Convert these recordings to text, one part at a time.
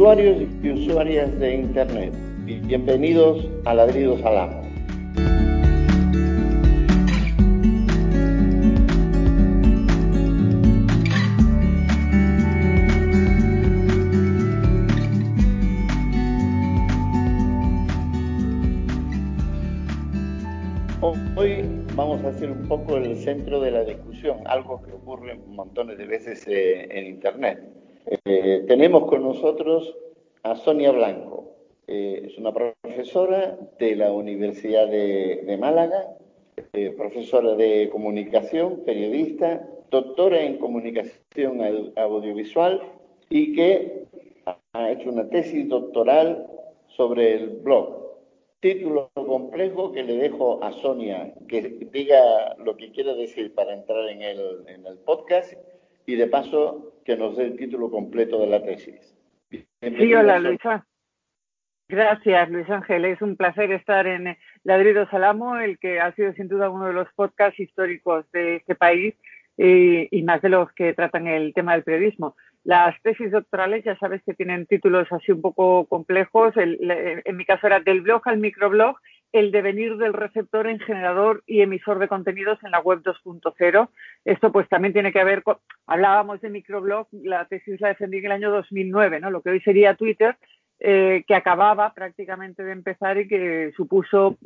usuarios y usuarias de Internet. Bienvenidos a Ladridos al Amo. Hoy vamos a hacer un poco el centro de la discusión, algo que ocurre montones de veces eh, en Internet. Eh, tenemos con nosotros a Sonia Blanco. Eh, es una profesora de la Universidad de, Málaga, profesora de comunicación, periodista, doctora en comunicación audiovisual y que ha hecho una tesis doctoral sobre el blog título complejo que le dejo a Sonia, que diga lo que quiera decir para entrar en el, en el podcast y de paso que nos dé el título completo de la tesis. sí, hola Luisa. Gracias, Luis Ángel. Es un placer estar en Ladrido Salamo, el que ha sido sin duda uno de los podcasts históricos de este país y más de los que tratan el tema del periodismo. Las tesis doctorales ya sabes que tienen títulos así un poco complejos. en mi caso era del blog al microblog, el devenir del receptor en generador y emisor de contenidos en la web 2.0. Esto pues también tiene que ver con, hablábamos de microblog, la tesis la defendí en el año 2009, ¿no? Lo que hoy sería Twitter, eh, que acababa prácticamente de empezar y que supuso,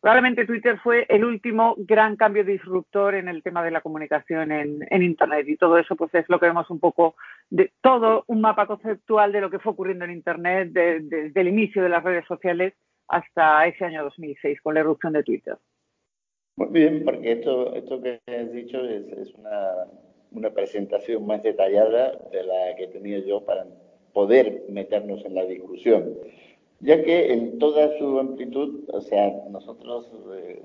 probablemente Twitter fue el último gran cambio disruptor en el tema de la comunicación en, Internet y todo eso pues es lo que vemos un poco de todo un mapa conceptual de lo que fue ocurriendo en Internet desde el inicio de las redes sociales hasta ese año 2006 con la erupción de Twitter. Muy bien, porque esto, esto que has dicho es, es una, una presentación más detallada de la que tenía yo para poder meternos en la discusión, ya que en toda su amplitud, o sea, nosotros eh,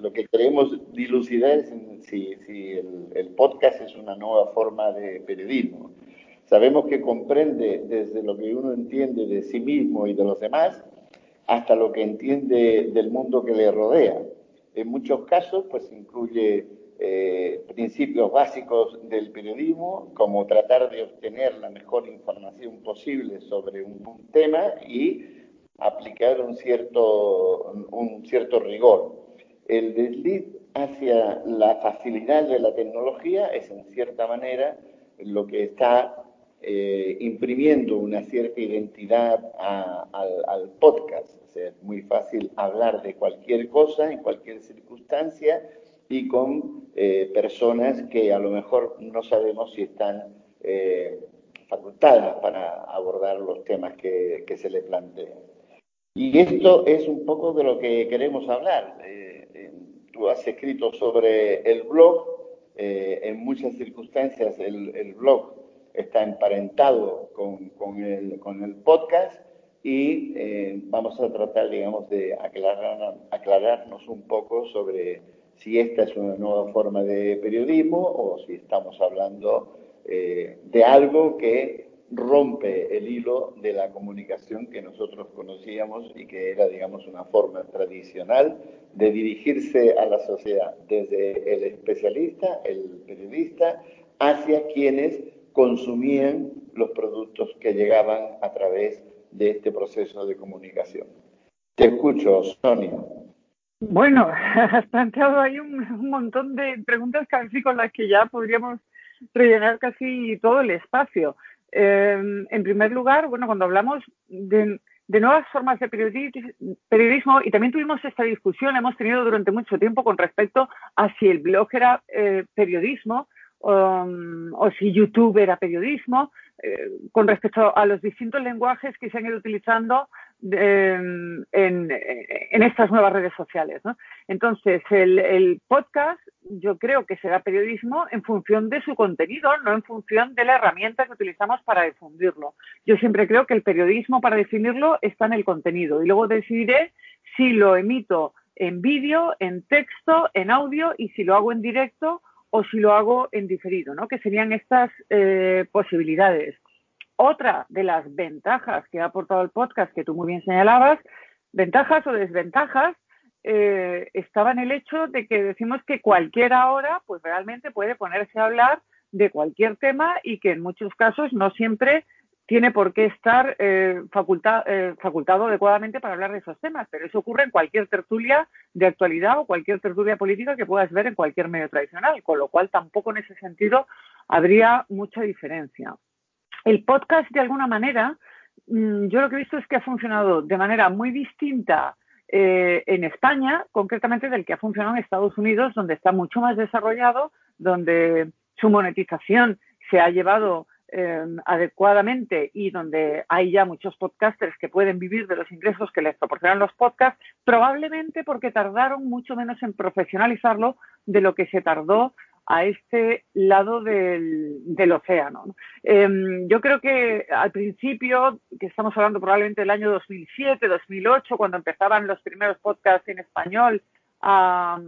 lo que queremos dilucidar es si, el, podcast es una nueva forma de periodismo. Sabemos que comprende desde lo que uno entiende de sí mismo y de los demás hasta lo que entiende del mundo que le rodea. En muchos casos, pues incluye eh, principios básicos del periodismo, como tratar de obtener la mejor información posible sobre un, tema y aplicar un cierto, un cierto rigor. El desliz hacia la facilidad de la tecnología es en cierta manera lo que está eh, imprimiendo una cierta identidad al, podcast. O es muy fácil hablar de cualquier cosa en cualquier circunstancia y con eh, personas que a lo mejor no sabemos si están eh, facultadas para abordar los temas que, se les plantean. Y esto es un poco de lo que queremos hablar. Tú has escrito sobre el blog, en muchas circunstancias el, blog está emparentado con, con, el, con el podcast y vamos a tratar, digamos, de aclarar, aclararnos un poco sobre si esta es una nueva forma de periodismo o si estamos hablando eh, de algo que rompe el hilo de la comunicación que nosotros conocíamos y que era, digamos, una forma tradicional de dirigirse a la sociedad, desde el especialista, el periodista, hacia quienes consumían los productos que llegaban a través de este proceso de comunicación. Te escucho, Sonia. Bueno, has planteado ahí un, montón de preguntas casi con las que ya podríamos rellenar casi todo el espacio. Em, en primer lugar, bueno, cuando hablamos de, nuevas formas de periodismo, y también tuvimos esta discusión, hemos tenido durante mucho tiempo con respecto a si el blog era eh, periodismo um, o si YouTube era periodismo, eh, con respecto a los distintos lenguajes que se han ido utilizando en, estas nuevas redes sociales. Entonces, el, podcast yo creo que será periodismo en función de su contenido, no en función de la herramienta que utilizamos para difundirlo. Yo siempre creo que el periodismo para definirlo está en el contenido y luego decidiré si lo emito en vídeo, en texto, en audio y si lo hago en directo o si lo hago en diferido, ¿no? que serían estas eh, posibilidades. Otra de las ventajas que ha aportado el podcast, que tú muy bien señalabas, ventajas o desventajas, eh, estaba en el hecho de que decimos que cualquiera ahora, pues realmente puede ponerse a hablar de cualquier tema y que en muchos casos no siempre tiene por qué estar eh, eh, facultado adecuadamente para hablar de esos temas, pero eso ocurre en cualquier tertulia de actualidad o cualquier tertulia política que puedas ver en cualquier medio tradicional, con lo cual tampoco en ese sentido habría mucha diferencia. El podcast, de alguna manera, mm, yo lo que he visto es que ha funcionado de manera muy distinta eh, en España, concretamente del que ha funcionado en Estados Unidos, donde está mucho más desarrollado, donde su monetización se ha llevado Em, adecuadamente y donde hay ya muchos podcasters que pueden vivir de los ingresos que les proporcionan los podcasts, probablemente porque tardaron mucho menos en profesionalizarlo de lo que se tardó a este lado del, océano. Em, yo creo que al principio, que estamos hablando probablemente del año 2007, 2008, cuando empezaban los primeros podcasts en español a,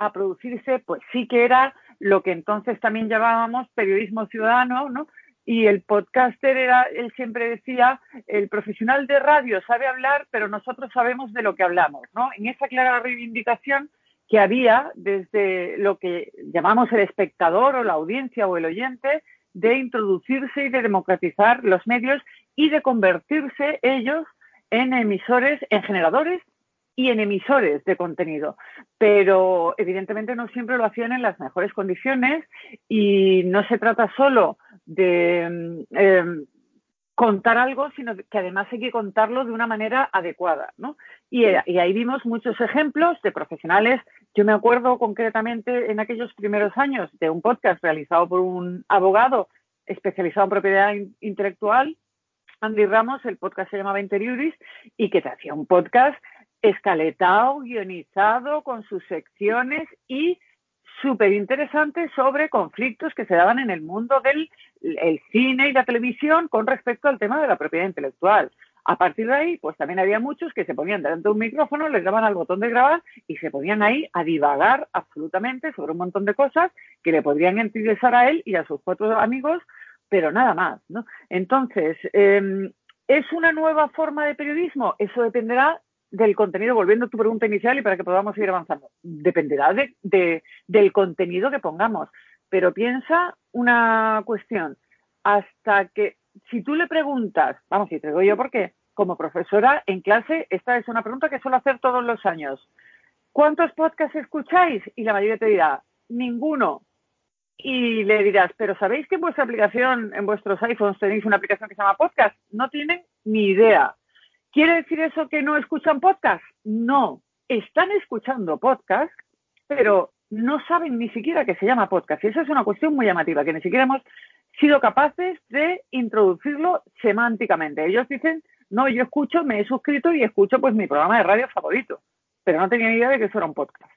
a producirse, pues sí que era lo que entonces también llamábamos periodismo ciudadano, ¿no? Y el podcaster era, él siempre decía, el profesional de radio sabe hablar, pero nosotros sabemos de lo que hablamos, ¿no? En esa clara reivindicación que había desde lo que llamamos el espectador o la audiencia o el oyente, de introducirse y de democratizar los medios y de convertirse ellos en emisores, en generadores y en emisores de contenido. Pero evidentemente no siempre lo hacían en las mejores condiciones y no se trata solo de em, contar algo, sino que además hay que contarlo de una manera adecuada. ¿no? Y, y, ahí vimos muchos ejemplos de profesionales. Yo me acuerdo concretamente en aquellos primeros años de un podcast realizado por un abogado especializado en propiedad intelectual, Andy Ramos, el podcast se llamaba Interiuris, y que te hacía un podcast escaletado, guionizado, con sus secciones y súper interesante sobre conflictos que se daban en el mundo del cine y la televisión con respecto al tema de la propiedad intelectual. A partir de ahí, pues también había muchos que se ponían delante de un micrófono, les daban al botón de grabar y se ponían ahí a divagar absolutamente sobre un montón de cosas que le podrían interesar a él y a sus cuatro amigos, pero nada más. Entonces, em, ¿es una nueva forma de periodismo? Eso dependerá del contenido, volviendo a tu pregunta inicial y para que podamos seguir avanzando, dependerá de, del contenido que pongamos. Pero piensa una cuestión, hasta que, si tú le preguntas, vamos, y te digo yo por qué, como profesora en clase, esta es una pregunta que suelo hacer todos los años. ¿Cuántos podcasts escucháis? Y la mayoría te dirá, ninguno. Y le dirás, pero ¿sabéis que en vuestra aplicación, en vuestros iPhones tenéis una aplicación que se llama podcast? No tienen ni idea. ¿Quiere decir eso que no escuchan podcast? No, están escuchando podcast, pero no saben ni siquiera que se llama podcast. Y esa es una cuestión muy llamativa, que ni siquiera hemos sido capaces de introducirlo semánticamente. Ellos dicen, no, yo escucho, me he suscrito y escucho pues mi programa de radio favorito, pero no tenía idea de que eso era un podcast.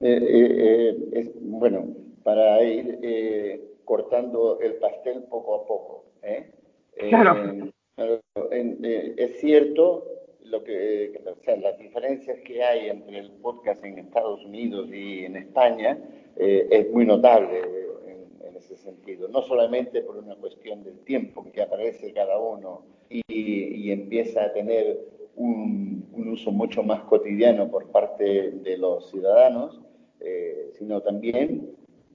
Eh, eh, eh, bueno, para ir cortando el pastel poco a poco. Claro. Eh, es cierto lo que, las diferencias que hay entre el podcast en Estados Unidos y en España eh, es muy notable en, ese sentido. No solamente por una cuestión del tiempo que aparece cada uno y, empieza a tener un, uso mucho más cotidiano por parte de los ciudadanos, eh, sino también,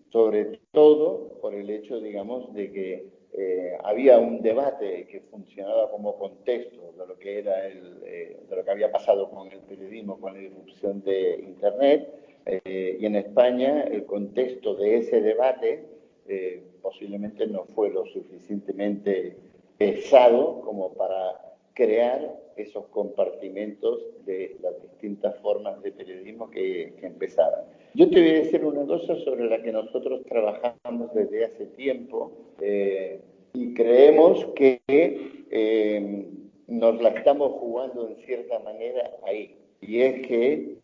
sobre todo, por el hecho, digamos, de que eh, había un debate que funcionaba como contexto de lo que era el, eh, de lo que había pasado con el periodismo, con la irrupción de Internet, eh, y en España el contexto de ese debate posiblemente no fue lo suficientemente pesado como para crear esos compartimentos de las distintas formas de periodismo que, que empezaban. Yo te voy a decir una cosa sobre la que nosotros trabajamos desde hace tiempo eh, y creemos que eh, nos la estamos jugando en cierta manera ahí. Y es que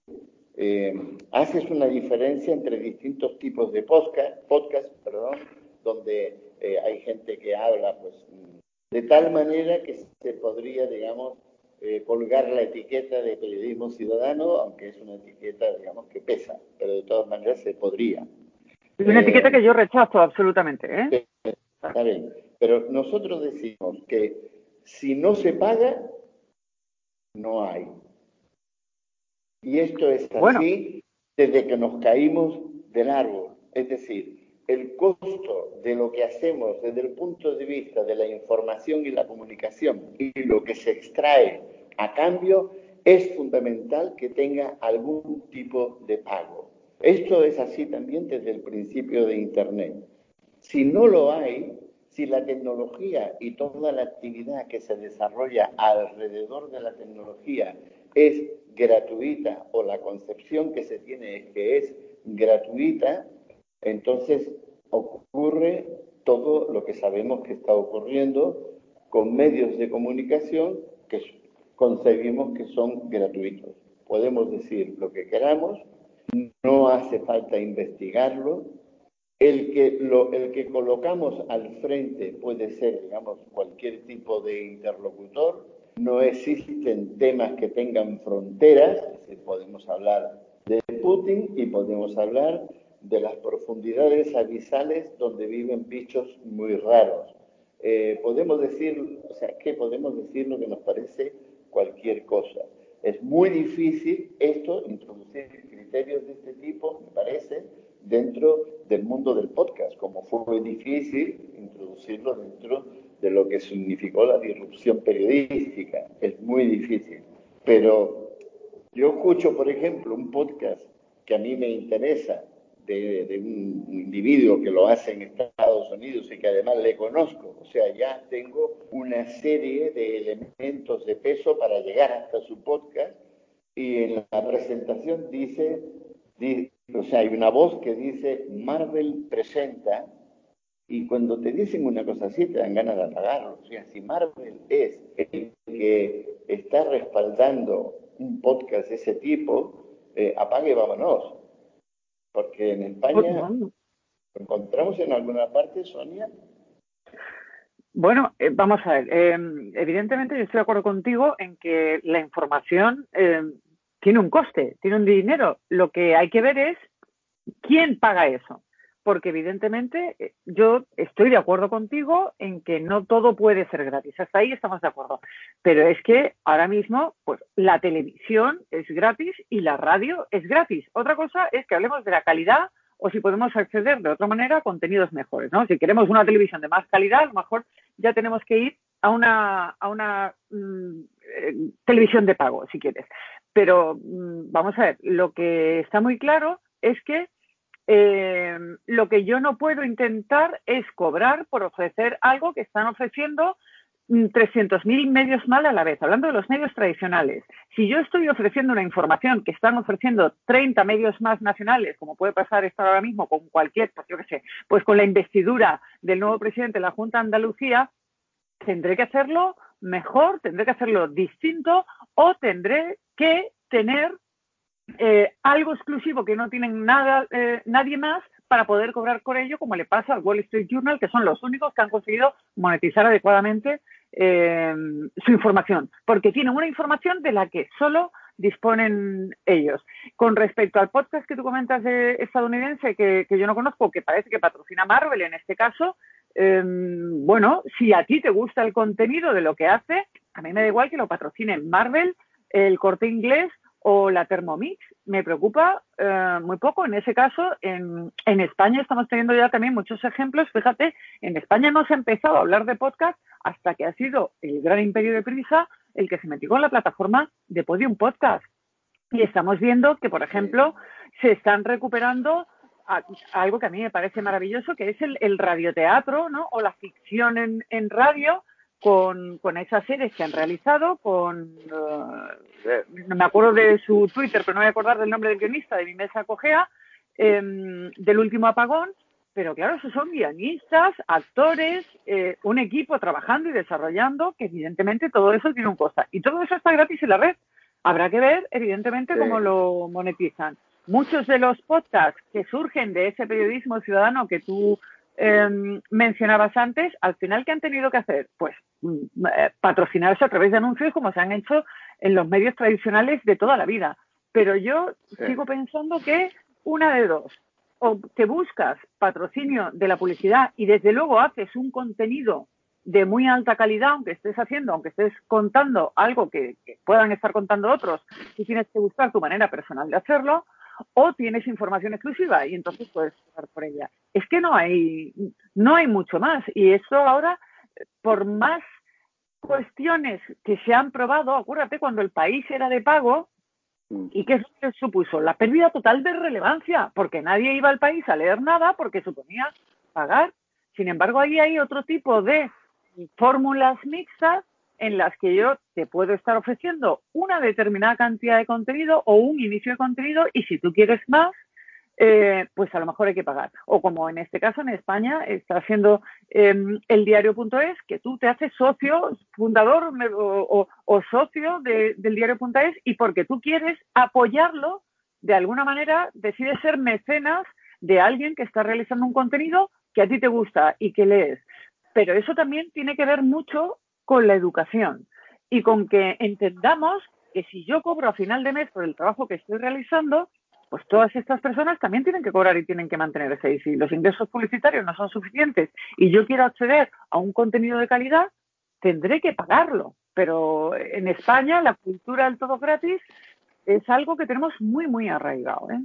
eh, haces una diferencia entre distintos tipos de podcast, podcast perdón, donde hay gente que habla pues, de tal manera que se podría, digamos, colgar la etiqueta de periodismo ciudadano, aunque es una etiqueta, digamos, que pesa, todas maneras se podría. Es una etiqueta eh, que yo rechazo absolutamente. ¿eh? Está bien, pero nosotros decimos que si no se paga, no hay. Y esto es así desde que nos caímos del árbol. Es decir, el costo de lo que hacemos desde el punto de vista de la información y la comunicación y lo que se extrae a cambio, es fundamental que tenga algún tipo de pago. Esto es así también desde el principio de Internet. Si no lo hay, si la tecnología y toda la actividad que se desarrolla alrededor de la tecnología es gratuita o la concepción que se tiene es que es gratuita, entonces ocurre todo lo que sabemos que está ocurriendo con medios de comunicación que concebimos que son gratuitos. Podemos decir lo que queramos, no hace falta investigarlo. El que, el que colocamos al frente puede ser, digamos, cualquier tipo de interlocutor. No existen temas que tengan fronteras, podemos hablar de Putin y podemos hablar de las profundidades abisales donde viven bichos muy raros. Eh, podemos decir, o sea, que podemos decir lo que nos parece cualquier cosa. Es muy difícil esto, introducir criterios de este tipo, me parece, dentro del mundo del podcast, como fue difícil introducirlo dentro de lo que significó la disrupción periodística. Es muy difícil. Pero yo escucho, por ejemplo, un podcast que a mí me interesa de, un individuo que lo hace en Estados Unidos y que además le conozco. O sea, ya tengo una serie de elementos de peso para llegar hasta su podcast y en la presentación dice, o sea, hay una voz que dice Marvel presenta y cuando te dicen una cosa así te dan ganas de apagarlo. O sea, si Marvel es el que está respaldando un podcast de ese tipo, eh, apague y vámonos. Porque en España, ¿lo encontramos en alguna parte, Sonia? Bueno, eh, vamos a ver. Eh, evidentemente, yo estoy de acuerdo contigo en que la información eh, tiene un coste, tiene un dinero. Lo que hay que ver es quién paga eso porque evidentemente eh, yo estoy de acuerdo contigo en que no todo puede ser gratis. Hasta ahí estamos de acuerdo. Pero es que ahora mismo, pues la televisión es gratis y la radio es gratis. Otra cosa es que hablemos de la calidad o si podemos acceder de otra manera a contenidos mejores, ¿no? Si queremos una televisión de más calidad, a lo mejor ya tenemos que ir a una, a una mm, eh, televisión de pago, si quieres. Pero mm, vamos a ver, lo que está muy claro es que eh, lo que yo no puedo intentar es cobrar por ofrecer algo que están ofreciendo 300.000 mm, medios mal a la vez, hablando de los medios tradicionales. Si yo estoy ofreciendo una información que están ofreciendo 30 medios más nacionales, como puede pasar esto ahora mismo con cualquier, pues yo qué sé, pues con la investidura del nuevo presidente de la Junta de Andalucía, tendré que hacerlo mejor, tendré que hacerlo distinto o tendré que tener eh, algo exclusivo que no tienen nada, eh, nadie más para poder cobrar por ello, como le pasa al Wall Street Journal, que son los únicos que han conseguido monetizar adecuadamente eh, su información, porque tienen una información de la que solo disponen ellos. Con respecto al podcast que tú comentas de estadounidense, que, que yo no conozco, que parece que patrocina Marvel en este caso, bueno, si a ti te gusta el contenido de lo que hace, a mí me da igual que lo patrocine Marvel, el corte inglés o la Thermomix. Me preocupa eh, muy poco. En ese caso, en, en, España estamos teniendo ya también muchos ejemplos. Fíjate, en España no se ha empezado a hablar de podcast hasta que ha sido el gran imperio de prisa el que se metió con la plataforma de Podium Podcast. Y estamos viendo que, por ejemplo, se están recuperando algo que a mí me parece maravilloso, que es el, el radioteatro, ¿no? O la ficción en, en radio, con, con esas series que han realizado, con, uh, no me acuerdo de su Twitter, pero no voy a acordar del nombre del guionista de mi mesa cogea, eh, del último apagón, pero claro, esos son guionistas, actores, eh, un equipo trabajando y desarrollando, que evidentemente todo eso tiene un costo. Y todo eso está gratis en la red. Habrá que ver, evidentemente, cómo lo monetizan. Muchos de los podcasts que surgen de ese periodismo ciudadano que tú eh, mencionabas antes, al final, ¿qué han tenido que hacer? Pues mm, eh, patrocinarse a través de anuncios como se han hecho en los medios tradicionales de toda la vida. Pero yo sigo pensando que una de dos, o te buscas patrocinio de la publicidad y desde luego haces un contenido de muy alta calidad, aunque estés haciendo, aunque estés contando algo que, que puedan estar contando otros, y tienes que buscar tu manera personal de hacerlo, o tienes información exclusiva y entonces puedes pagar por ella. Es que no hay, no hay mucho más. Y eso ahora, por más cuestiones que se han probado, acuérdate, cuando el país era de pago, mm. ¿y qué supuso? La pérdida total de relevancia, porque nadie iba al país a leer nada porque suponía pagar. Sin embargo, ahí hay otro tipo de fórmulas mixtas en las que yo te puedo estar ofreciendo una determinada cantidad de contenido o un inicio de contenido y si tú quieres más, eh, pues a lo mejor hay que pagar. O como en este caso en España está haciendo eh, el diario.es, que tú te haces socio, fundador o, socio del diario.es y porque tú quieres apoyarlo, de alguna manera decides ser mecenas de alguien que está realizando un contenido que a ti te gusta y que lees. Pero eso también tiene que ver mucho con la educación y con que entendamos que si yo cobro a final de mes por el trabajo que estoy realizando, pues todas estas personas también tienen que cobrar y tienen que mantenerse. Y si los ingresos publicitarios no son suficientes y yo quiero acceder a un contenido de calidad, tendré que pagarlo. Pero en España la cultura del todo gratis es algo que tenemos muy, muy arraigado. ¿eh?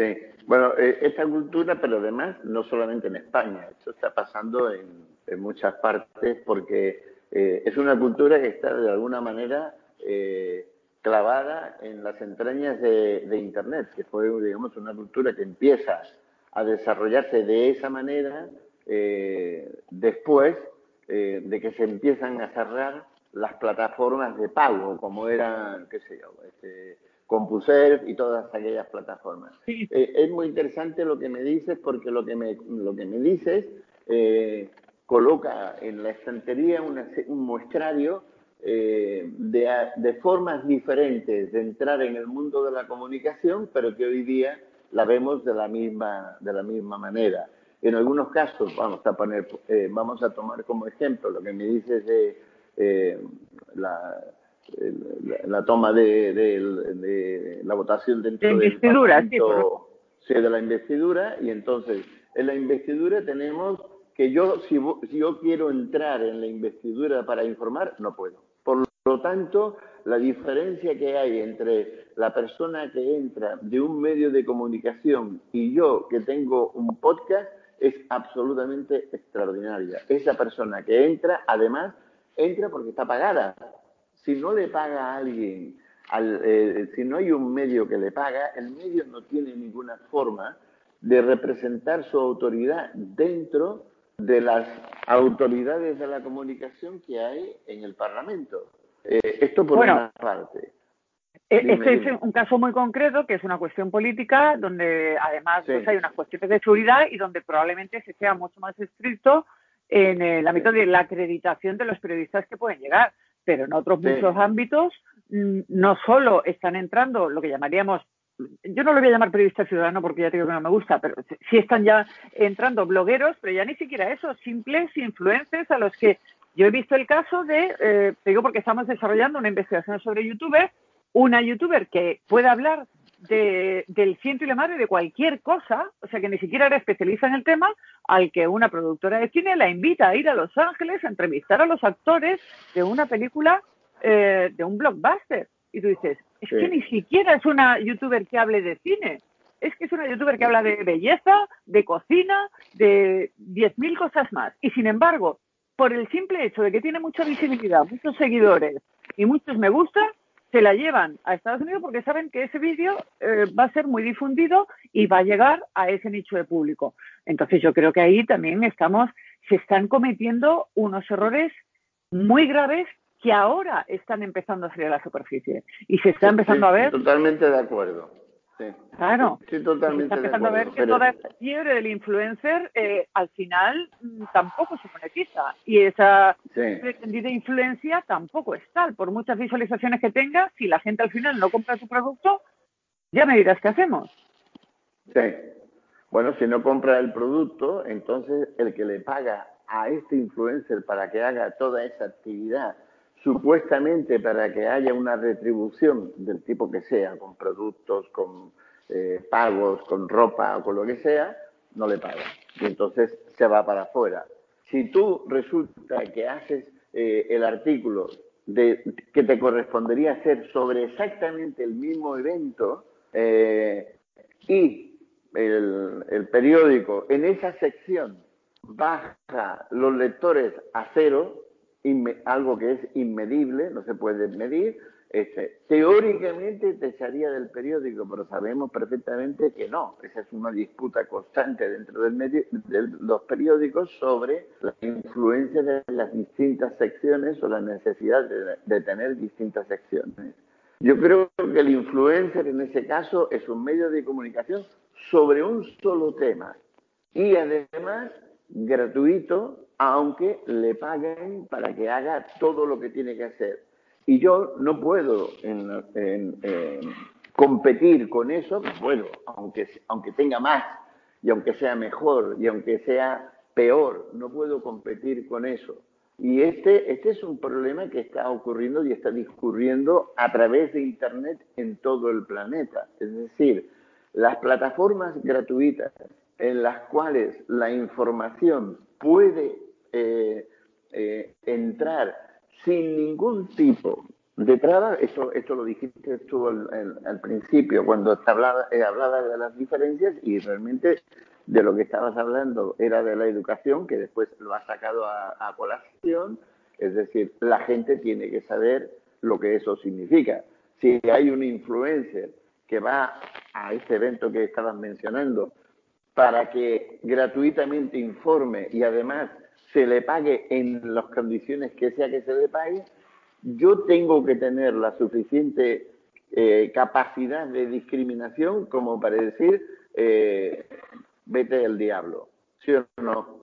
Sí, bueno, eh, esta cultura, pero además no solamente en España, esto está pasando en, muchas partes porque eh, es una cultura que está de alguna manera eh, clavada en las entrañas de, Internet, que fue, digamos, una cultura que empieza a desarrollarse de esa manera después de que se empiezan a cerrar las plataformas de pago, como eran, qué sé yo, este, Compuser y todas aquellas plataformas. Eh, es muy interesante lo que me dices porque lo que me, lo que me dices eh, coloca en la estantería un muestrario eh, de, de, formas diferentes de entrar en el mundo de la comunicación, pero que hoy día la vemos de la misma, de la misma manera. En algunos casos, vamos a, poner, vamos a tomar como ejemplo lo que me dices de la la toma de, la votación dentro de investidura, sí, de la investidura y entonces en la investidura tenemos que yo si, si, yo quiero entrar en la investidura para informar no puedo. Por lo tanto, la diferencia que hay entre la persona que entra de un medio de comunicación y yo que tengo un podcast es absolutamente extraordinaria. Esa persona que entra, además, entra porque está pagada si no le paga a alguien, eh, si no hay un medio que le paga, el medio no tiene ninguna forma de representar su autoridad dentro de las autoridades de la comunicación que hay en el Parlamento. Eh, esto por una parte. E-, este es un caso muy concreto que es una cuestión política donde además pues, hay unas cuestiones de seguridad y donde probablemente se sea mucho más estricto en el ámbito de la acreditación de los periodistas que pueden llegar pero en otros muchos ámbitos mm, no solo están entrando lo que llamaríamos yo no lo voy a llamar periodista ciudadano porque ya digo que no me gusta, pero sí están ya entrando blogueros, pero ya ni siquiera eso, simples influencers a los que yo he visto el caso de, eh, te digo porque estamos desarrollando una investigación sobre youtubers, una youtuber que puede hablar de, del ciento y la madre de cualquier cosa, o sea que ni siquiera era especialista en el tema, al que una productora de cine la invita a ir a Los Ángeles a entrevistar a los actores de una película eh, de un blockbuster. Y tú dices, es que ni siquiera es una youtuber que hable de cine, es que es una youtuber que habla de belleza, de cocina, de 10.000 cosas más. Y sin embargo, por el simple hecho de que tiene mucha visibilidad, muchos seguidores y muchos me gusta, se la llevan a Estados Unidos porque saben que ese vídeo eh, va a ser muy difundido y va a llegar a ese nicho de público. Entonces yo creo que ahí también estamos, se están cometiendo unos errores muy graves que ahora están empezando a salir a la superficie y se está empezando a ver. Totalmente de acuerdo. Claro. Sí, totalmente. Está empezando a ver que toda esta fiebre del influencer eh, al final mm, tampoco se monetiza y esa pretendida influencia tampoco es tal. Por muchas visualizaciones que tenga, si la gente al final no compra tu producto, ya me dirás qué hacemos. Sí. Bueno, si no compra el producto, entonces el que le paga a este influencer para que haga toda esa actividad supuestamente para que haya una retribución del tipo que sea, con productos, con eh, pagos, con ropa o con lo que sea, no le paga. Y entonces se va para afuera. Si tú resulta que haces eh, el artículo de, que te correspondería hacer sobre exactamente el mismo evento, eh, y el, periódico en esa sección baja los lectores a cero, algo que es inmedible, no se puede medir, este, teóricamente te echaría del periódico, pero sabemos perfectamente que no. Esa es una disputa constante dentro del medio, de los periódicos sobre la influencia de las distintas secciones o la necesidad de, tener distintas secciones. Yo creo que el influencer en ese caso es un medio de comunicación sobre un solo tema y además gratuito, aunque le paguen para que haga todo lo que tiene que hacer. Y yo no puedo competir con eso, bueno, aunque, aunque tenga más y aunque sea mejor y aunque sea peor, no puedo competir con eso. Y este, este es un problema que está ocurriendo y está discurriendo a través de Internet en todo el planeta. Es decir, las plataformas gratuitas en las cuales la información puede eh, eh, entrar sin ningún tipo de traba, esto, esto lo dijiste tú al, principio, cuando hablaba, eh, de las diferencias y realmente de lo que estabas hablando era de la educación, que después lo has sacado a, a colación, es decir, la gente tiene que saber lo que eso significa. Si hay un influencer que va a ese evento que estabas mencionando para que gratuitamente informe y además se le pague en las condiciones que sea que se le pague, yo tengo que tener la suficiente eh, capacidad de discriminación como para decir, eh, vete del diablo, ¿sí o no?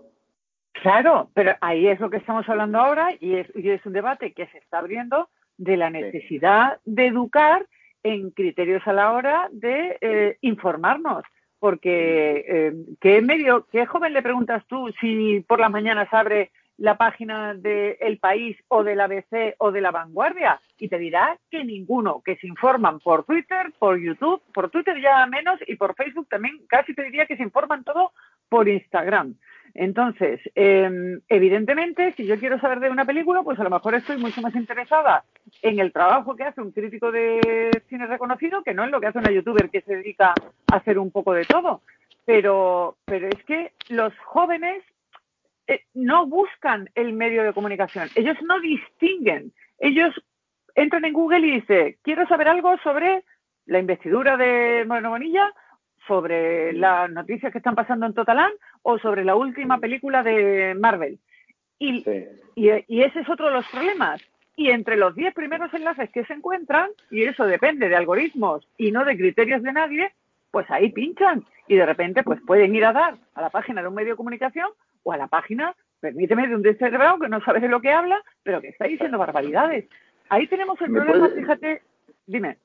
Claro, pero ahí es lo que estamos hablando ahora y es, y es un debate que se está abriendo de la necesidad de educar en criterios a la hora de eh, informarnos porque eh, ¿qué medio, qué joven le preguntas tú si por las mañanas abre la página de El País o del ABC o de La Vanguardia? Y te dirá que ninguno, que se informan por Twitter, por YouTube, por Twitter ya menos y por Facebook también casi te diría que se informan todo por Instagram. Entonces, em, evidentemente, si yo quiero saber de una película, pues a lo mejor estoy mucho más interesada en el trabajo que hace un crítico de cine reconocido que no en lo que hace una youtuber que se dedica a hacer un poco de todo. Pero, pero es que los jóvenes eh, no buscan el medio de comunicación, ellos no distinguen, ellos entran en Google y dicen, quiero saber algo sobre la investidura de Moreno Bonilla sobre las noticias que están pasando en Totalán o sobre la última película de Marvel. Y, y, ese es otro de los problemas. Y entre los 10 primeros enlaces que se encuentran, y eso depende de algoritmos y no de criterios de nadie, pues ahí pinchan y de repente pues pueden ir a dar a la página de un medio de comunicación o a la página, permíteme, de un descerebrado que no sabe de lo que habla, pero que está diciendo barbaridades. Ahí tenemos el problema, fíjate, dime.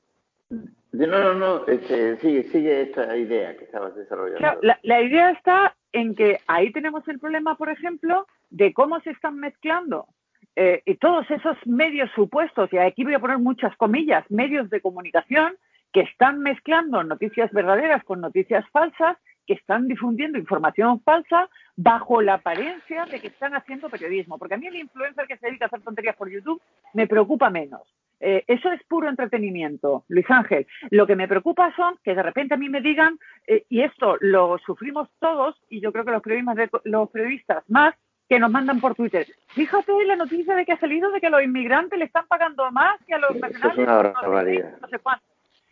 No, no, no, este, sigue, sigue esta idea que estabas desarrollando. la, idea está en que ahí tenemos el problema, por ejemplo, de cómo se están mezclando eh, y todos esos medios supuestos, y aquí voy a poner muchas comillas, medios de comunicación que están mezclando noticias verdaderas con noticias falsas, que están difundiendo información falsa bajo la apariencia de que están haciendo periodismo. Porque a mí el influencer que se dedica a hacer tonterías por YouTube me preocupa menos. Eh, eso es puro entretenimiento, Luis Ángel. Lo que me preocupa son que de repente a mí me digan, eh, y esto lo sufrimos todos, y yo creo que los periodistas, los periodistas más, que nos mandan por Twitter. Fíjate la noticia de que ha salido de que a los inmigrantes le están pagando más que a los nacionales. No sé.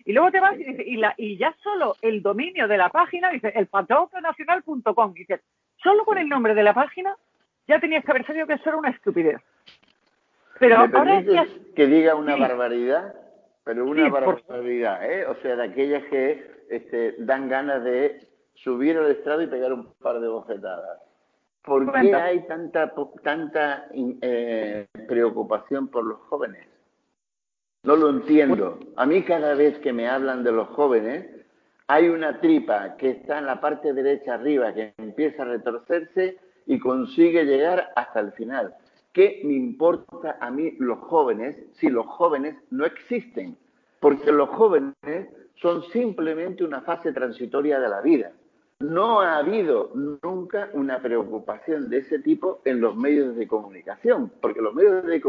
Y luego te vas y y, la, y ya solo el dominio de la página, dice, el patriotonacional.com, dices, solo con el nombre de la página ya tenías que haber sabido que eso era una estupidez. Pero ahora que diga una barbaridad, pero una barbaridad, ¿eh? O sea, de aquellas que este, dan ganas de subir al estrado y pegar un par de bofetadas. ¿Por qué hay tanta tanta eh, preocupación por los jóvenes? No lo entiendo. A mí cada vez que me hablan de los jóvenes, hay una tripa que está en la parte derecha arriba que empieza a retorcerse y consigue llegar hasta el final. ¿Qué me importa a mí los jóvenes si los jóvenes no existen? Porque los jóvenes son simplemente una fase transitoria de la vida. No ha habido nunca una preocupación de ese tipo en los medios de comunicación, porque los medios de,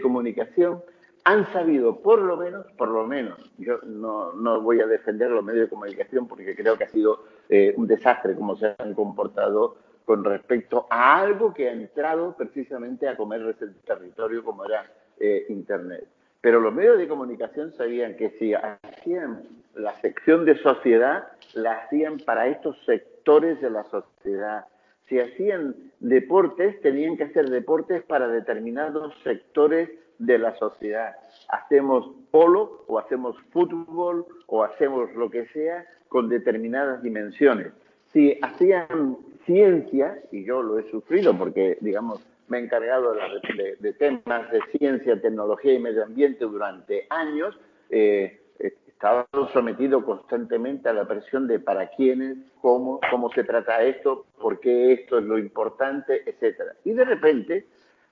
comunicación, han sabido, por lo menos, por lo menos, yo no, no voy a defender los medios de comunicación porque creo que ha sido eh, un desastre cómo se han comportado con respecto a algo que ha entrado precisamente a comer el territorio como era eh, Internet. Pero los medios de comunicación sabían que si hacían la sección de sociedad, la hacían para estos sectores de la sociedad. Si hacían deportes, tenían que hacer deportes para determinados sectores de la sociedad. Hacemos polo o hacemos fútbol o hacemos lo que sea con determinadas dimensiones. Si hacían ciencia, y yo lo he sufrido porque, digamos, me he encargado de, temas de ciencia, tecnología y medio ambiente durante años, eh, estaba sometido constantemente a la presión de para quiénes, cómo, cómo se trata esto, por qué esto es lo importante, etcétera. Y de repente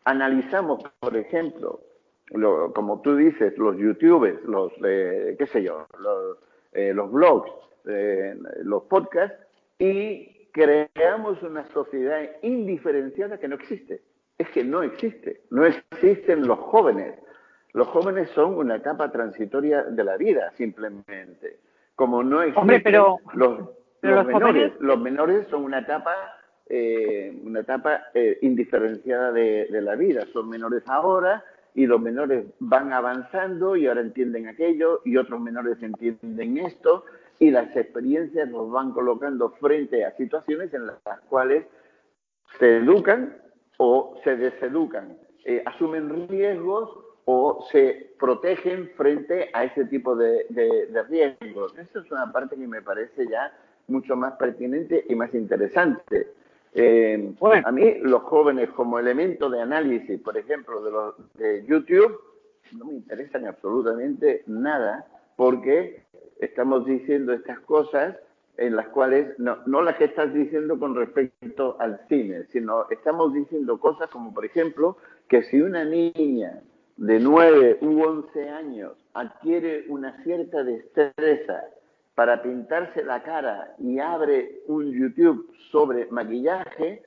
analizamos, por ejemplo, como tú dices, los youtubers, los, eh, qué sé yo, los, eh, los blogs, eh, los podcasts, y creamos una sociedad indiferenciada que no existe. Es que no existe. No existen los jóvenes. Los jóvenes son una etapa transitoria de la vida, simplemente. Como no existen pero, los, los, menores. Los menores son una etapa una etapa indiferenciada de, de, la vida. Son menores ahora y los menores van avanzando y ahora entienden aquello y otros menores entienden esto y las experiencias nos van colocando frente a situaciones en las cuales se educan o se deseducan, eh, asumen riesgos o se protegen frente a ese tipo de, de riesgos. Esa es una parte que me parece ya mucho más pertinente y más interesante. Eh, A mí los jóvenes como elemento de análisis, por ejemplo, de, los, de YouTube, no me interesan absolutamente nada porque estamos diciendo estas cosas en las cuales, no, las que estás diciendo con respecto al cine, sino estamos diciendo cosas como, por ejemplo, que si una niña de 9 u 11 años adquiere una cierta destreza para pintarse la cara y abre un YouTube sobre maquillaje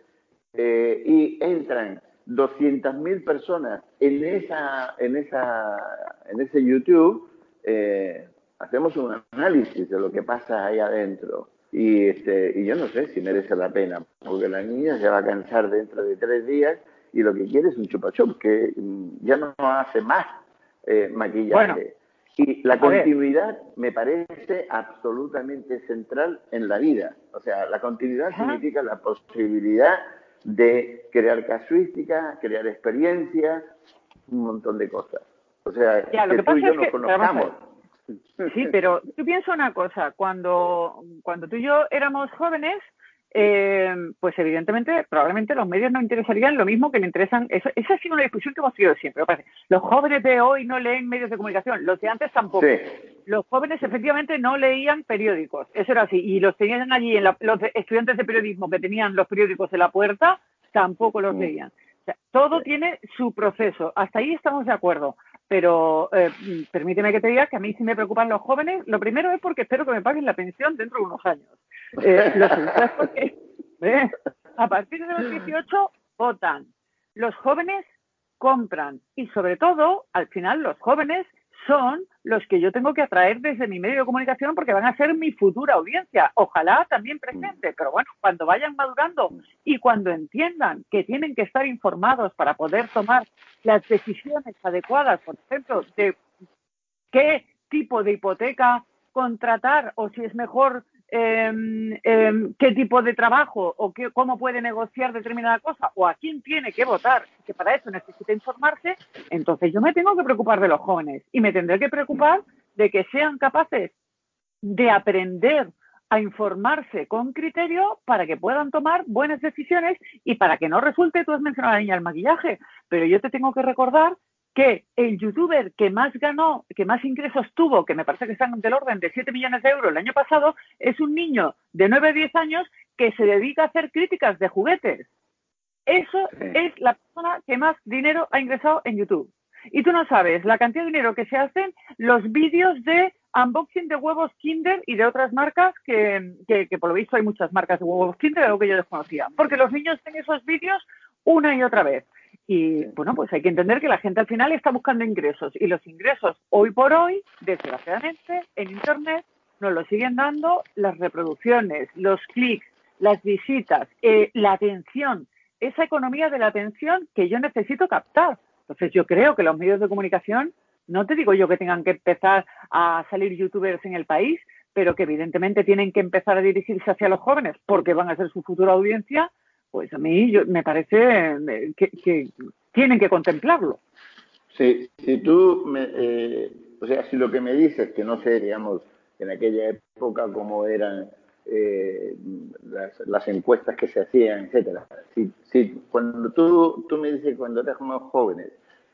eh, y entran 200.000 personas en esa en esa en ese YouTube eh, hacemos un análisis de lo que pasa ahí adentro y este y yo no sé si merece la pena porque la niña se va a cansar dentro de tres días y lo que quiere es un chupa que mm, ya no hace más eh, maquillaje y la continuidad me parece absolutamente central en la vida. O sea, la continuidad significa la posibilidad de crear casuística, crear experiencia, un montón de cosas. O sea, que, tú y yo nos conozcamos. Sí, pero tú piensa una cosa, cuando, cuando tú y yo éramos jóvenes, eh, pues evidentemente, probablemente los medios no interesarían lo mismo que le interesan. esa ha sido una discusión que hemos tenido siempre. Los jóvenes de hoy no leen medios de comunicación, los de antes tampoco. Los jóvenes efectivamente no leían periódicos, eso era así. Y los tenían allí, en los estudiantes de periodismo que tenían los periódicos en la puerta, tampoco los leían. O sea, todo tiene su proceso. Hasta ahí estamos de acuerdo. Pero eh, permíteme que te diga que a mí sí me preocupan los jóvenes. Lo primero es porque espero que me paguen la pensión dentro de unos años. Eh, los porque eh, a partir de los 18 votan. Los jóvenes compran. Y sobre todo, al final, los jóvenes son los que yo tengo que atraer desde mi medio de comunicación porque van a ser mi futura audiencia. Ojalá también presente, pero bueno, cuando vayan madurando y cuando entiendan que tienen que estar informados para poder tomar las decisiones adecuadas, por ejemplo, de qué tipo de hipoteca contratar o si es mejor eh, qué tipo de trabajo o qué, cómo puede negociar determinada cosa o a quién tiene que votar, que para eso necesita informarse, entonces yo me tengo que preocupar de los jóvenes y me tendré que preocupar de que sean capaces de aprender a informarse con criterio para que puedan tomar buenas decisiones y para que no resulte, tú has mencionado a la niña el maquillaje, pero yo te tengo que recordar que el youtuber que más ganó, que más ingresos tuvo, que me parece que están del orden de 7 millones de euros el año pasado, es un niño de 9 a 10 años que se dedica a hacer críticas de juguetes. Eso es la persona que más dinero ha ingresado en YouTube. Y tú no sabes la cantidad de dinero que se hacen los vídeos de unboxing de huevos Kinder y de otras marcas que, que, que por lo visto hay muchas marcas de huevos Kinder, algo que yo desconocía. Porque los niños ven esos vídeos una y otra vez. Y bueno, pues hay que entender que la gente al final está buscando ingresos y los ingresos hoy por hoy, desgraciadamente, en Internet nos lo siguen dando las reproducciones, los clics, las visitas, eh, la atención, esa economía de la atención que yo necesito captar. Entonces yo creo que los medios de comunicación, no te digo yo que tengan que empezar a salir youtubers en el país, pero que evidentemente tienen que empezar a dirigirse hacia los jóvenes porque van a ser su futura audiencia, pues a mí yo, me parece eh, que, tienen que contemplarlo. Sí, si tú, me, eh, o sea, si lo que me dices, que no sé, digamos, en aquella época cómo eran eh, las, encuestas que se hacían, etcétera. Si, si, cuando tú, tú me dices, cuando éramos jóvenes,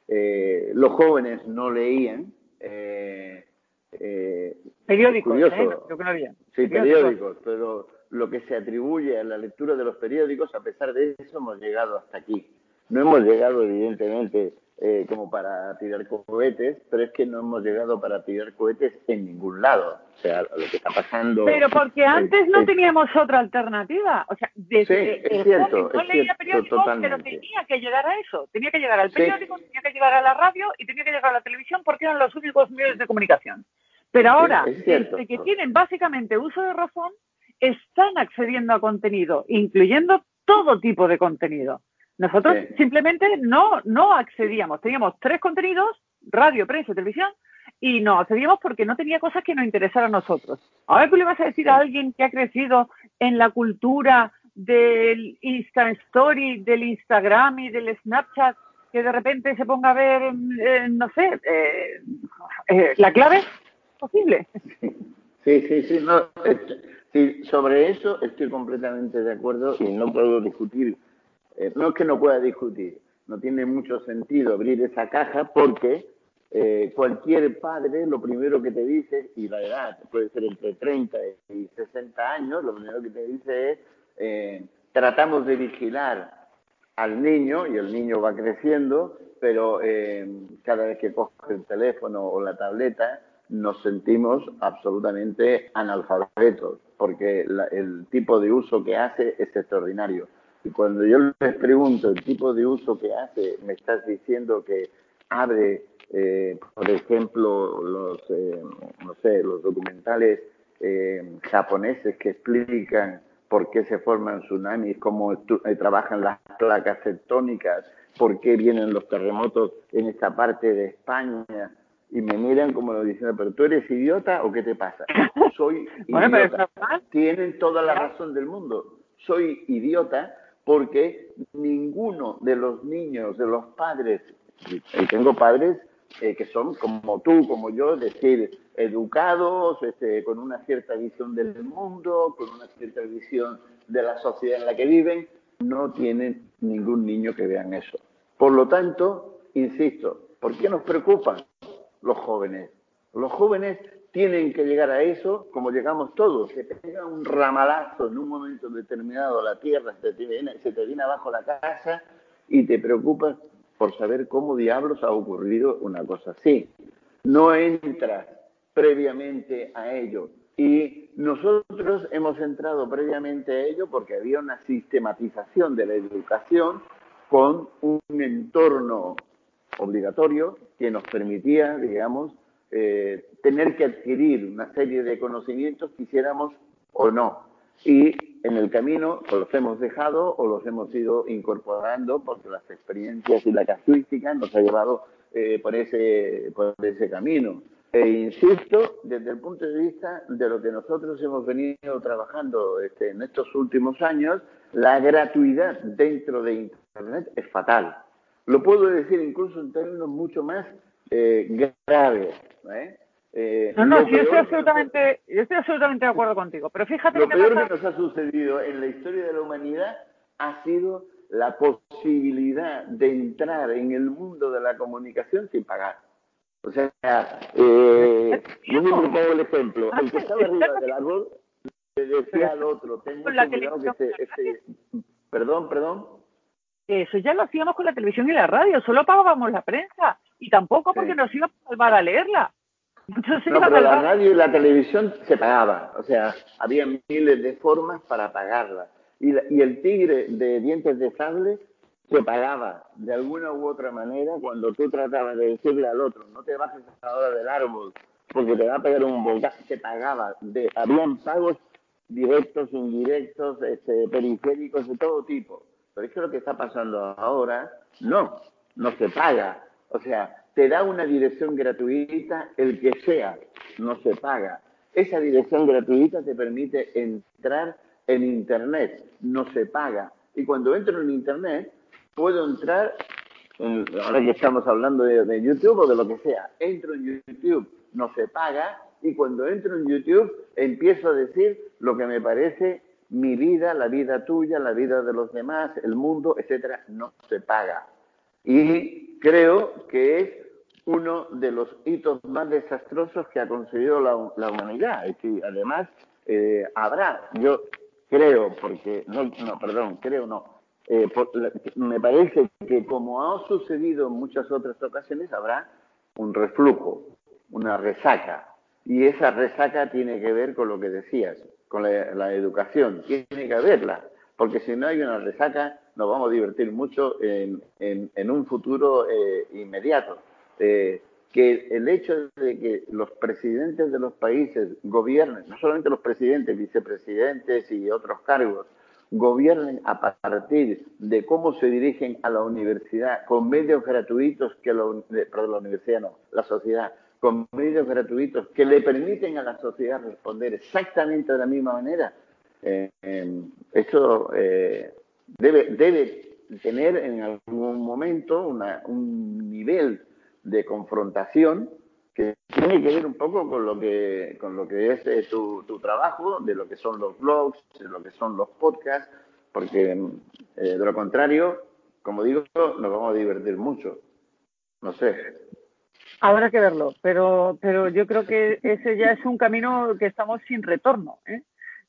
los jóvenes no leían, periódicos, curioso, Yo que no había. Sí, periódicos, pero lo que se atribuye a la lectura de los periódicos, a pesar de eso hemos llegado hasta aquí. No hemos llegado, evidentemente, eh, como para tirar cohetes, pero es que no hemos llegado para tirar cohetes en ningún lado. O sea, lo que está pasando. Pero porque antes no teníamos otra alternativa. O sea, desde sí, es cierto, no leía periódicos, pero tenía que llegar a eso. Tenía que llegar al periódico, tenía que llegar a la radio y tenía que llegar a la televisión porque eran los únicos medios de comunicación. Pero ahora, desde que tienen básicamente uso de razón, están accediendo a contenido, incluyendo todo tipo de contenido. Nosotros simplemente no, no accedíamos. Teníamos tres contenidos, radio, prensa y televisión, y no accedíamos porque no tenía cosas que nos interesaran a nosotros. Ahora tú le vas a decir a alguien que ha crecido en la cultura del Insta Story, del Instagram y del Snapchat, que de repente se ponga a ver, eh, no sé, eh, eh, la clave, posible. Sí, sí, sí. No, Sí, sobre eso estoy completamente de acuerdo y no puedo discutir. Eh, no es que no pueda discutir, no tiene mucho sentido abrir esa caja porque eh, cualquier padre lo primero que te dice, y la edad puede ser entre 30 y 60 años, lo primero que te dice es, eh, tratamos de vigilar al niño y el niño va creciendo, pero cada vez que coge el teléfono o la tableta, nos sentimos absolutamente analfabetos, porque el tipo de uso que hace es extraordinario. Y cuando yo les pregunto el tipo de uso que hace, me estás diciendo que abre, eh, por ejemplo, los, eh, no sé, los documentales eh, japoneses que explican por qué se forman tsunamis, cómo trabajan las placas tectónicas, por qué vienen los terremotos en esta parte de España, y me miran como lo diciendo, pero tú eres idiota o qué te pasa? Soy idiota. Tienen toda la razón del mundo. Soy idiota porque ninguno de los niños, de los padres, y tengo padres eh, que son como tú, como yo, es decir, educados, este, con una cierta visión del mundo, con una cierta visión de la sociedad en la que viven, no tienen ningún niño que vean eso. Por lo tanto, insisto, ¿por qué nos preocupan? Los jóvenes. Los jóvenes tienen que llegar a eso como llegamos todos. Se pega un ramalazo en un momento determinado, la tierra se te viene, se te viene abajo la casa y te preocupas por saber cómo diablos ha ocurrido una cosa así. No entras previamente a ello. Y nosotros hemos entrado previamente a ello porque había una sistematización de la educación con un entorno obligatorio que nos permitía, digamos, eh, tener que adquirir una serie de conocimientos, quisiéramos o no. Y en el camino pues, los hemos dejado o los hemos ido incorporando porque las experiencias y la casuística nos ha llevado eh, por, ese, por ese camino. E insisto, desde el punto de vista de lo que nosotros hemos venido trabajando este, en estos últimos años, la gratuidad dentro de Internet es fatal. Lo puedo decir incluso en términos mucho más eh, graves. ¿eh? Eh, no, no, yo estoy, absolutamente, yo estoy absolutamente de acuerdo contigo. Pero fíjate lo peor que nos ha sucedido en la historia de la humanidad ha sido la posibilidad de entrar en el mundo de la comunicación sin pagar. O sea, eh, yo mismo pongo el ejemplo. El que estaba arriba del árbol le decía al otro, ten mucho cuidado que ese, ese... Perdón, perdón. Eso ya lo hacíamos con la televisión y la radio, solo pagábamos la prensa y tampoco porque nos iba a salvar a leerla. Entonces, no, pero la radio y la televisión se pagaba, o sea, había miles de formas para pagarla. Y, y el tigre de dientes de sable se pagaba de alguna u otra manera cuando tú tratabas de decirle al otro, no te bajes ahora del árbol porque te va a pegar un volcán, se pagaba. De, habían pagos directos, indirectos, este, periféricos, de todo tipo. Pero es que lo que está pasando ahora, no, no se paga. O sea, te da una dirección gratuita, el que sea, no se paga. Esa dirección gratuita te permite entrar en Internet, no se paga. Y cuando entro en Internet, puedo entrar, ahora que estamos hablando de, YouTube o de lo que sea, entro en YouTube, no se paga, y cuando entro en YouTube empiezo a decir lo que me parece mi vida, la vida tuya, la vida de los demás, el mundo, etcétera, no se paga. Y creo que es uno de los hitos más desastrosos que ha conseguido la, humanidad. Y además, eh, habrá, yo creo, porque, no, no perdón, creo no, eh, me parece que como ha sucedido en muchas otras ocasiones, habrá un reflujo, una resaca. Y esa resaca tiene que ver con lo que decías, con la, educación. Tiene que haberla, porque si no hay una resaca, nos vamos a divertir mucho en, un futuro eh, inmediato. Eh, que el hecho de que los presidentes de los países gobiernen, no solamente los presidentes, vicepresidentes y otros cargos, gobiernen a partir de cómo se dirigen a la universidad con medios gratuitos que la, perdón, la universidad no, la sociedad, con medios gratuitos que le permiten a la sociedad responder exactamente de la misma manera, eh, em, eso eh, debe, debe tener en algún momento un nivel de confrontación que tiene que ver un poco con lo que, con lo que es eh, tu, tu, trabajo, de lo que son los blogs, de lo que son los podcasts, porque eh, de lo contrario, como digo, nos vamos a divertir mucho. No sé. Habrá que verlo, pero, pero yo creo que ese ya es un camino que estamos sin retorno. ¿eh?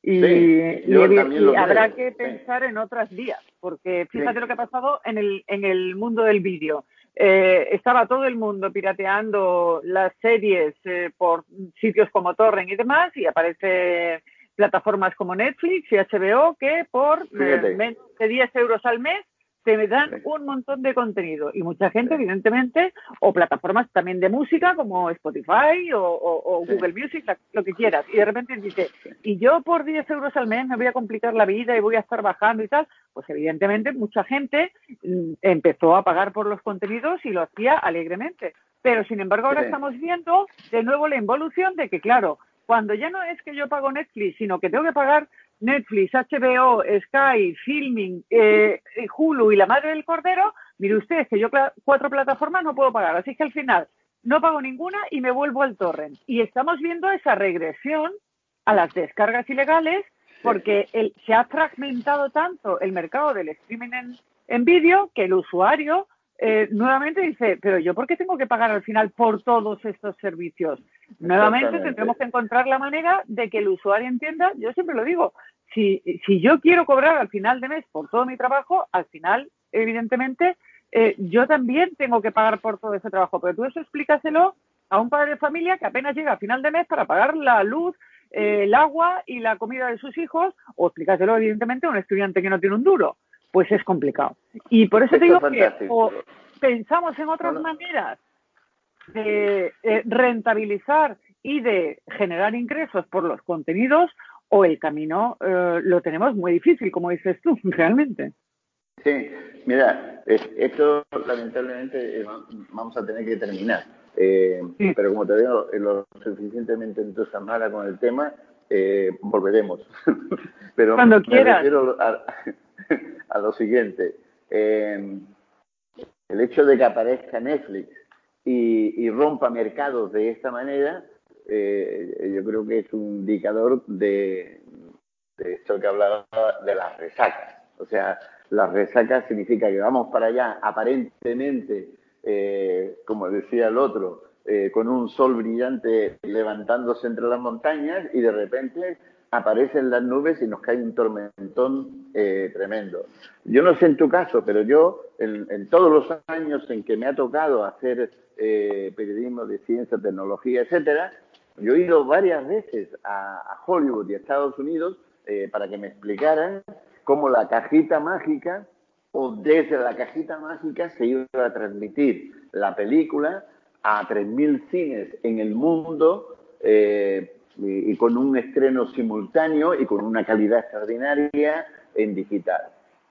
Y, y, habrá que pensar en otras vías, porque fíjate lo que ha pasado en el, en el mundo del vídeo. Eh, estaba todo el mundo pirateando las series eh, por sitios como Torrent y demás, y aparece plataformas como Netflix y HBO que por eh, menos de 10 euros al mes te dan un montón de contenido y mucha gente, evidentemente, o plataformas también de música como Spotify o, Google Music, lo que quieras, y de repente dice, y yo por 10 euros al mes me voy a complicar la vida y voy a estar bajando y tal, pues evidentemente mucha gente mm, empezó a pagar por los contenidos y lo hacía alegremente. Pero sin embargo ahora estamos viendo de nuevo la involución de que, claro, cuando ya no es que yo pago Netflix, sino que tengo que pagar Netflix, HBO, Sky, Filming, eh, Hulu y la madre del cordero, mire usted, que yo cuatro plataformas no puedo pagar. Así que al final no pago ninguna y me vuelvo al torrent. Y estamos viendo esa regresión a las descargas ilegales porque se ha fragmentado tanto el mercado del streaming en, en vídeo que el usuario eh, nuevamente dice, pero yo por qué tengo que pagar al final por todos estos servicios? Nuevamente tendremos que encontrar la manera de que el usuario entienda, yo siempre lo digo, si, si yo quiero cobrar al final de mes por todo mi trabajo, al final, evidentemente, eh, yo también tengo que pagar por todo ese trabajo. Pero tú eso explícaselo a un padre de familia que apenas llega a final de mes para pagar la luz, eh, el agua y la comida de sus hijos, o explícaselo, evidentemente, a un estudiante que no tiene un duro pues es complicado. Y por eso te digo que o pensamos en otras maneras de eh, rentabilizar y de generar ingresos por los contenidos o el camino eh, lo tenemos muy difícil, como dices tú, realmente. Sí, mira, esto lamentablemente eh, vamos a tener que terminar. Pero como te digo, lo suficientemente entusiasmada con el tema, volveremos. pero Cuando quieras a lo siguiente. El hecho de que aparezca Netflix y, rompa mercados de esta manera, eh, yo creo que es un indicador de, esto que hablaba de las resacas. O sea, las resacas significa que vamos para allá aparentemente, eh, como decía el otro, eh, con un sol brillante levantándose entre las montañas y de repente aparecen las nubes y nos cae un tormentón tremendo. Yo no sé en tu caso, pero yo en, todos los años en que me ha tocado hacer eh, periodismo de ciencia, tecnología, etcétera, yo he ido varias veces a, Hollywood y a Estados Unidos eh, para que me explicaran cómo la cajita mágica o desde la cajita mágica se iba a transmitir la película a 3.000 cines en el mundo eh, y, con un estreno simultáneo y con una calidad extraordinaria en digital.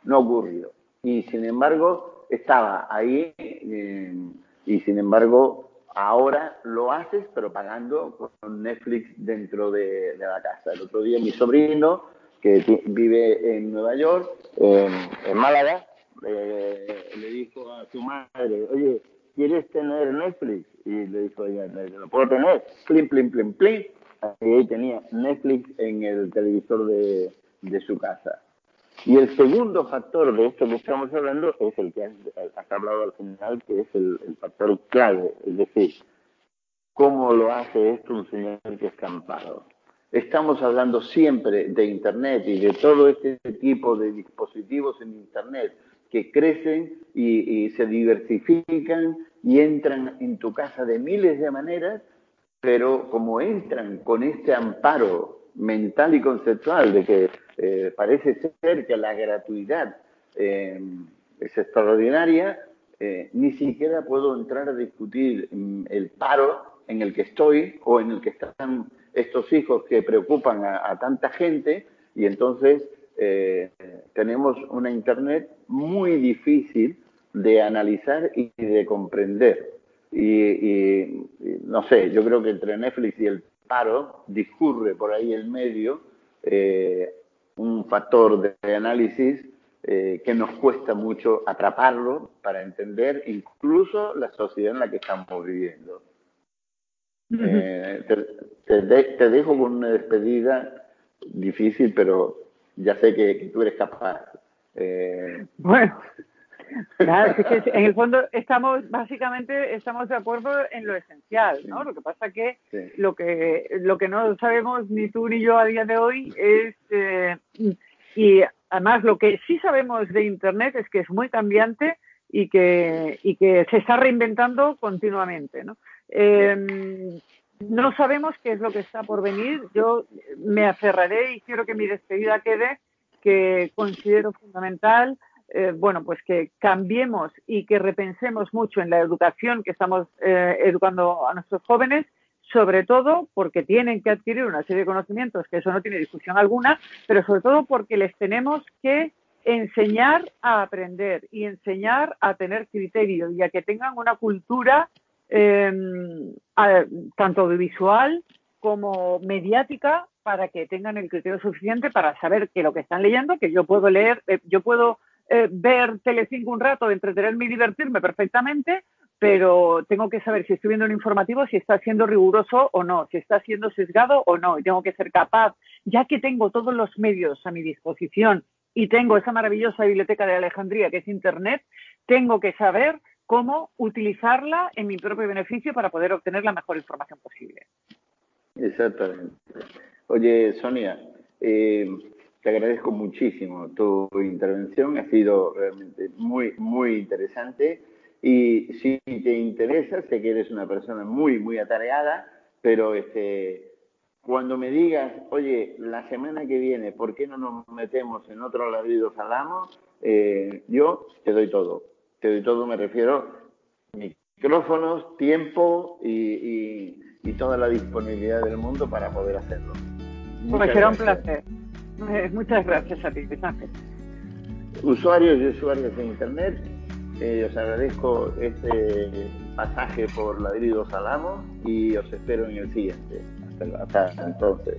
No ocurrió. Y sin embargo, estaba ahí y sin embargo ahora lo haces pero pagando con Netflix dentro de, la casa. El otro día mi sobrino, que vive en Nueva York, en Málaga, eh, le dijo a su madre, oye, ¿quieres tener Netflix? Y le dijo, oye, ¿lo puedo tener? Plim, plim, plim, plim. Y ahí tenía Netflix en el televisor de, de su casa. Y el segundo factor de esto que estamos hablando es el que has, hablado al final, que es el, factor clave, es decir, cómo lo hace esto un señor que es campado. Estamos hablando siempre de Internet y de todo este tipo de dispositivos en Internet que crecen y, se diversifican y entran en tu casa de miles de maneras, pero como entran con este amparo mental y conceptual de que eh, parece ser que la gratuidad eh, es extraordinaria, eh, ni siquiera puedo entrar a discutir mm, el paro en el que estoy o en el que están estos hijos que preocupan a tanta gente y entonces eh, tenemos una Internet muy difícil de analizar y de comprender. Y, no sé, yo creo que entre Netflix y el paro discurre por ahí el medio eh, un factor de análisis eh, que nos cuesta mucho atraparlo para entender incluso la sociedad en la que estamos viviendo. te, te, dejo con una despedida difícil, pero ya sé que, tú eres capaz. Eh... Bueno, nada, es que en el fondo estamos, básicamente, estamos de acuerdo en lo esencial, ¿no? Lo que pasa que lo que lo que no sabemos ni tú ni yo a día de hoy es eh, y además lo que sí sabemos de Internet es que es muy cambiante y que y que se está reinventando continuamente, ¿no? Eh, no sabemos qué es lo que está por venir. Yo me aferraré y quiero que mi despedida quede que considero fundamental, eh, bueno, pues que cambiemos y que repensemos mucho en la educación que estamos eh, educando a nuestros jóvenes, sobre todo porque tienen que adquirir una serie de conocimientos, que eso no tiene discusión alguna, pero sobre todo porque les tenemos que enseñar a aprender y enseñar a tener criterio y a que tengan una cultura eh, tanto audiovisual como mediática para que tengan el criterio suficiente para saber que lo que están leyendo, que yo puedo leer, eh, yo puedo eh, ver Telecinco un rato, entretenerme y divertirme perfectamente, pero tengo que saber si estoy viendo un informativo, si está siendo riguroso o no, si está siendo sesgado o no, y tengo que ser capaz, ya que tengo todos los medios a mi disposición y tengo esa maravillosa biblioteca de Alejandría que es Internet, tengo que saber cómo utilizarla en mi propio beneficio para poder obtener la mejor información posible. Exactamente. Oye, Sonia, eh, te agradezco muchísimo tu intervención, ha sido realmente muy, muy interesante y si te interesa, sé que eres una persona muy, muy atareada, pero este, cuando me digas, oye, la semana que viene, ¿por qué no nos metemos en otro ladrido salamo? Eh, yo te doy todo te doy todo, me refiero micrófonos, tiempo y, toda la disponibilidad del mundo para poder hacerlo. pues será un placer. Eh, muchas gracias a ti, Ángel. Usuarios y usuarias de Internet, eh, os agradezco este pasaje por Ladridos Salamos y os espero en el siguiente. hasta entonces.